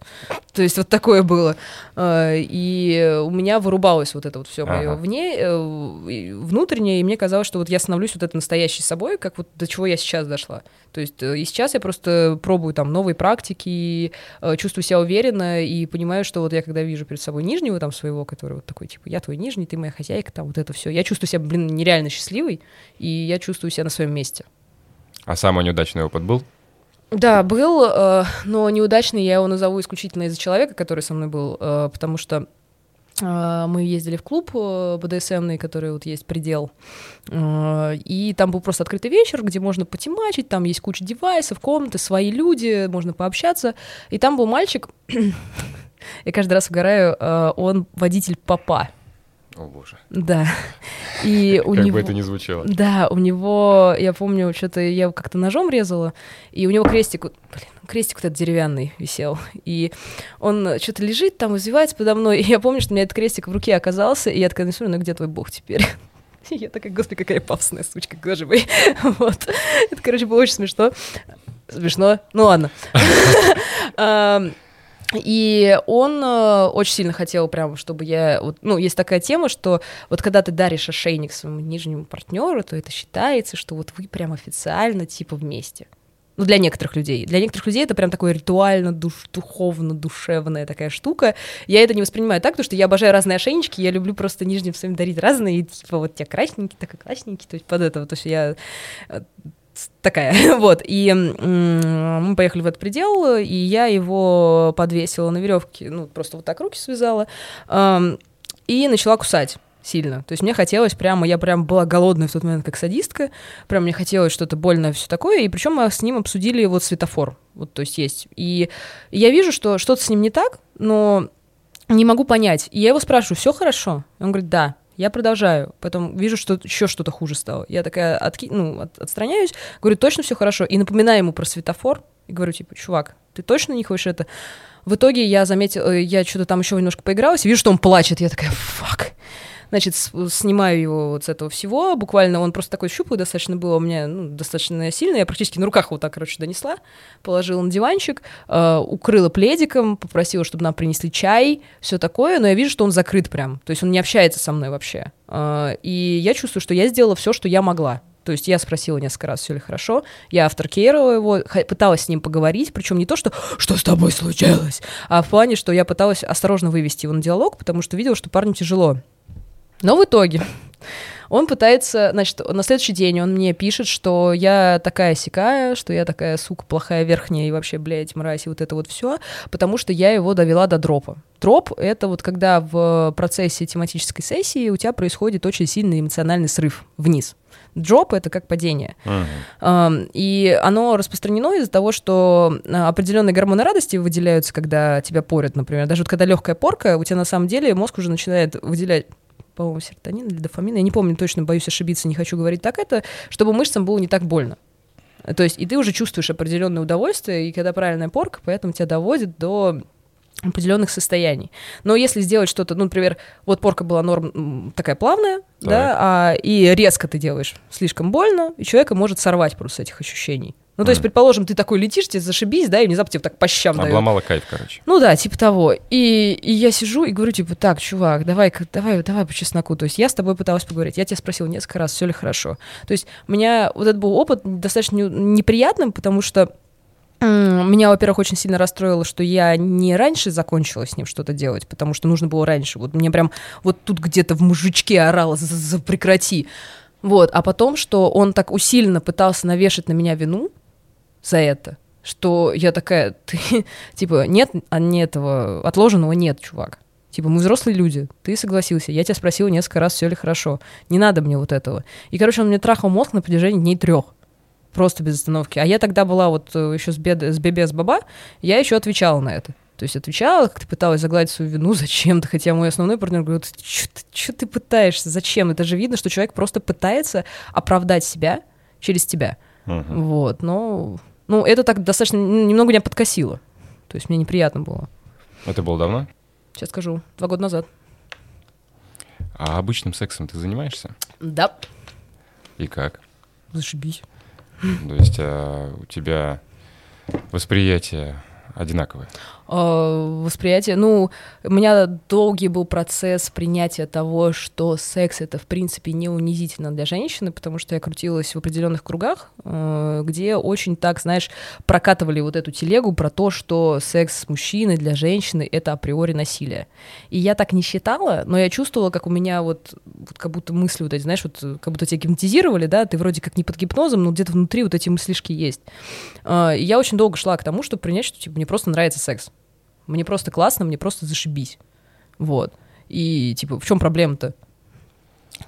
То есть вот такое было. Э, и у меня вырубалось вот это вот все мое Ага. вне, э, внутреннее, и мне казалось, что вот я становлюсь вот это настоящей собой, как вот до чего я сейчас дошла. То есть э, и сейчас я просто пробую там новые практики, э, чувствую себя уверенно и понимаю, что вот я когда вижу перед собой нижнего там своего, который вот такой, типа, я твой нижний, ты моя хозяйка, там вот это все, я чувствую себя, блин, нереально счастливой, и я чувствую себя на своем месте. А самый неудачный опыт был? Да, был, э, но неудачный я его назову исключительно из-за человека, который со мной был, э, потому что э, мы ездили в клуб БДСМный, который вот есть предел, и там был просто открытый вечер, где можно потемачить, там есть куча девайсов, комнаты, свои люди, можно пообщаться, и там был мальчик, <coughs> я каждый раз угораю, он водитель папа, О боже. да, <laughs> и у как него... бы это ни звучало. Да, у него, я помню, что-то я его как-то ножом резала, и у него крестик, блин, крестик вот этот деревянный висел, и он что-то лежит там, извивается подо мной, <laughs> и я помню, что у меня этот крестик в руке оказался, и я такая, ну, смотрю, ну где твой бог теперь? <laughs> И я такая, господи, какая пафосная сучка, боже мой. Вот. Это, короче, было очень смешно. Смешно? Ну ладно. И он э, очень сильно хотел прям, чтобы я... Вот, ну, есть такая тема, что вот когда ты даришь ошейник своему нижнему партнеру, то это считается, что вот вы прям официально типа вместе. Ну, для некоторых людей. Для некоторых людей это прям такое ритуально, душ, духовно, душевная такая штука. Я это не воспринимаю так, потому что я обожаю разные ошейнички, я люблю просто нижним своим дарить разные, и, типа вот тебя красненький, так и красненький, то есть под это, то есть я э, такая, <laughs> вот, и мы поехали в этот предел, и я его подвесила на веревке, ну, просто вот так руки связала, и начала кусать сильно. То есть мне хотелось прямо, я прям была голодная в тот момент, как садистка, прям мне хотелось что-то больное, все такое, и причем мы с ним обсудили вот светофор, вот, то есть есть. И я вижу, что что-то с ним не так, но не могу понять. И я его спрашиваю, все хорошо? Он говорит, да. Я продолжаю. Потом вижу, что еще что-то хуже стало. Я такая отки... ну, от... отстраняюсь, говорю, точно все хорошо. И напоминаю ему про светофор. И говорю, типа, чувак, ты точно не хочешь это? В итоге я заметила, э, я что-то там еще немножко поигралась, вижу, что он плачет. Я такая, фак. Значит, снимаю его вот с этого всего. Буквально он просто такой щуплый достаточно был, у меня ну, достаточно сильный. Я практически на руках вот так, короче, донесла. Положила на диванчик, э, укрыла пледиком, попросила, чтобы нам принесли чай, все такое. Но я вижу, что он закрыт прям. То есть он не общается со мной вообще. Э, и я чувствую, что я сделала все, что я могла. То есть я спросила несколько раз, все ли хорошо. Я авторкерила его, пыталась с ним поговорить, причем не то, что «что с тобой случилось?», а в плане, что я пыталась осторожно вывести его на диалог, потому что видела, что парню тяжело. Но в итоге он пытается, значит, на следующий день он мне пишет, что я такая сякая, что я такая сука плохая верхняя и вообще, блядь, мразь, и вот это вот все, потому что я его довела до дропа. Дроп — это вот когда в процессе тематической сессии у тебя происходит очень сильный эмоциональный срыв вниз. Дроп — это как падение. Uh-huh. И оно распространено из-за того, что а, определенные гормоны радости выделяются, когда тебя порят, например. Даже вот когда легкая порка, у тебя на самом деле мозг уже начинает выделять по-моему, серотонин или дофамин, я не помню точно, боюсь ошибиться, не хочу говорить так это, чтобы мышцам было не так больно. То есть, и ты уже чувствуешь определенное удовольствие, и когда правильная порка, поэтому тебя доводит до определенных состояний. Но если сделать что-то, ну, например, вот порка была норм такая плавная, так. да, а, и резко ты делаешь слишком больно, и человека может сорвать просто этих ощущений. Ну, то есть, предположим, ты такой летишь, тебе зашибись, да, и внезапно тебе так по щам Обломала дают. кайф, короче. Ну да, типа того. И, и я сижу и говорю, типа, так, чувак, давай, давай, давай по чесноку. То есть я с тобой пыталась поговорить, я тебя спросила несколько раз, все ли хорошо. То есть у меня вот этот был опыт достаточно неприятным, потому что меня, во-первых, очень сильно расстроило, что я не раньше закончила с ним что-то делать, потому что нужно было раньше. Вот мне прям вот тут где-то в мужичке орало, прекрати. Вот, а потом, что он так усиленно пытался навешать на меня вину, за это. Что я такая, <laughs> ты, типа, нет, а не этого отложенного нет, чувак. Типа, мы взрослые люди, ты согласился, я тебя спросила несколько раз, все ли хорошо. Не надо мне вот этого. И, короче, он мне трахал мозг на протяжении дней трех. Просто без остановки. А я тогда была вот э, еще с, бед... с Бебе, с Баба, я еще отвечала на это. То есть отвечала, как ты пыталась загладить свою вину, <laughs> зачем-то, хотя мой основной партнер говорит, что ты пытаешься, зачем? Это же видно, что человек просто пытается оправдать себя через тебя. Uh-huh. Вот, но ну, это так достаточно немного меня подкосило. То есть мне неприятно было. Это было давно? Сейчас скажу. Два года назад. А обычным сексом ты занимаешься? Да. И как? Зашибись. То есть а, у тебя восприятие одинаковое? Э, восприятие. Ну, у меня долгий был процесс принятия того, что секс это в принципе не унизительно для женщины, потому что я крутилась в определенных кругах, э, где очень так, знаешь, прокатывали вот эту телегу про то, что секс с мужчиной для женщины это априори насилие. И я так не считала, но я чувствовала, как у меня вот, вот как будто мысли вот эти, знаешь, вот как будто тебя гипнотизировали, да, ты вроде как не под гипнозом, но где-то внутри вот эти мыслишки есть. Э, и я очень долго шла к тому, чтобы принять, что типа мне просто нравится секс. Мне просто классно, мне просто зашибись. Вот. И, типа, в чем проблема-то?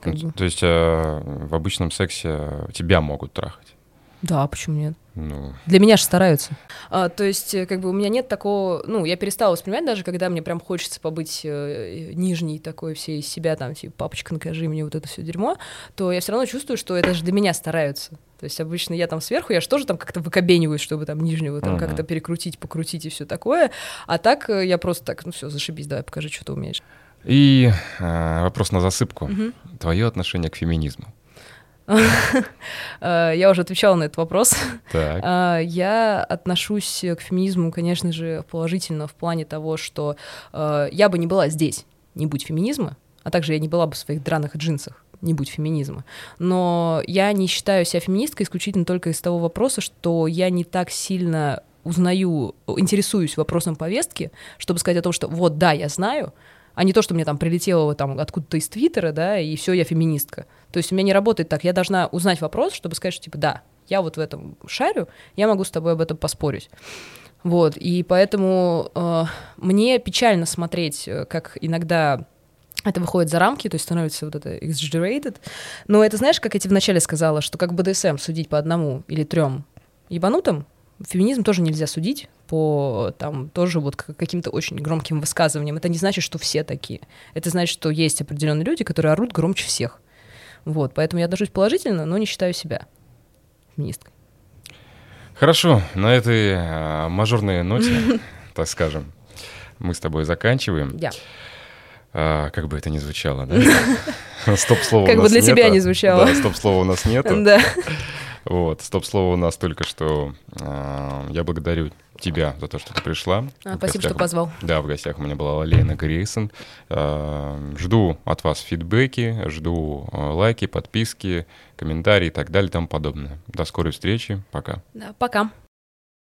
Ну, то есть э, в обычном сексе тебя могут трахать? Да, почему нет? Ну... Для меня же стараются. А, то есть, э, как бы у меня нет такого, ну, я перестала воспринимать даже, когда мне прям хочется побыть э, нижней такой всей из себя, там, типа, папочка, накажи мне вот это все дерьмо, то я все равно чувствую, что это же для меня стараются. То есть обычно я там сверху, я же тоже там как-то выкобениваюсь, чтобы там нижнего там uh-huh. как-то перекрутить, покрутить и все такое. А так э, я просто так, ну все, зашибись, давай покажи, что ты умеешь. И э, вопрос на засыпку. Uh-huh. Твое отношение к феминизму? <laughs> Э, я уже отвечала на этот вопрос. Э, я отношусь к феминизму, конечно же, положительно в плане того, что я бы не была здесь, не будь феминизма, а также я не была бы в своих драных джинсах не будь феминизма. Но я не считаю себя феминисткой исключительно только из того вопроса, что я не так сильно узнаю, интересуюсь вопросом повестки, чтобы сказать о том, что вот, да, я знаю, а не то, что мне там прилетело там откуда-то из Твиттера, да, и все, я феминистка. То есть у меня не работает так. Я должна узнать вопрос, чтобы сказать, что типа, да, я вот в этом шарю, я могу с тобой об этом поспорить. Вот, и поэтому э, мне печально смотреть, э, как иногда это выходит за рамки, то есть становится вот это exaggerated. Но это знаешь, как я тебе вначале сказала, что как БДСМ судить по одному или трем ебанутым, феминизм тоже нельзя судить по там тоже вот каким-то очень громким высказываниям. Это не значит, что все такие. Это значит, что есть определенные люди, которые орут громче всех. Вот, поэтому я отношусь положительно, но не считаю себя феминисткой. Хорошо, на этой а, мажорной ноте, <laughs> так скажем, мы с тобой заканчиваем. Я. А, как бы это ни звучало, да? <laughs> Стоп-слова Как бы для тебя не звучало. Да, стоп-слова у нас нету. Да. Вот, стоп-слово у нас только что. А, я благодарю тебя за то, что ты пришла. А, В спасибо, что позвал. Да, в гостях у меня была Лена Грейсон. Жду от вас фидбэки, жду лайки, подписки, комментарии и так далее и тому подобное. До скорой встречи. Пока. Да, пока.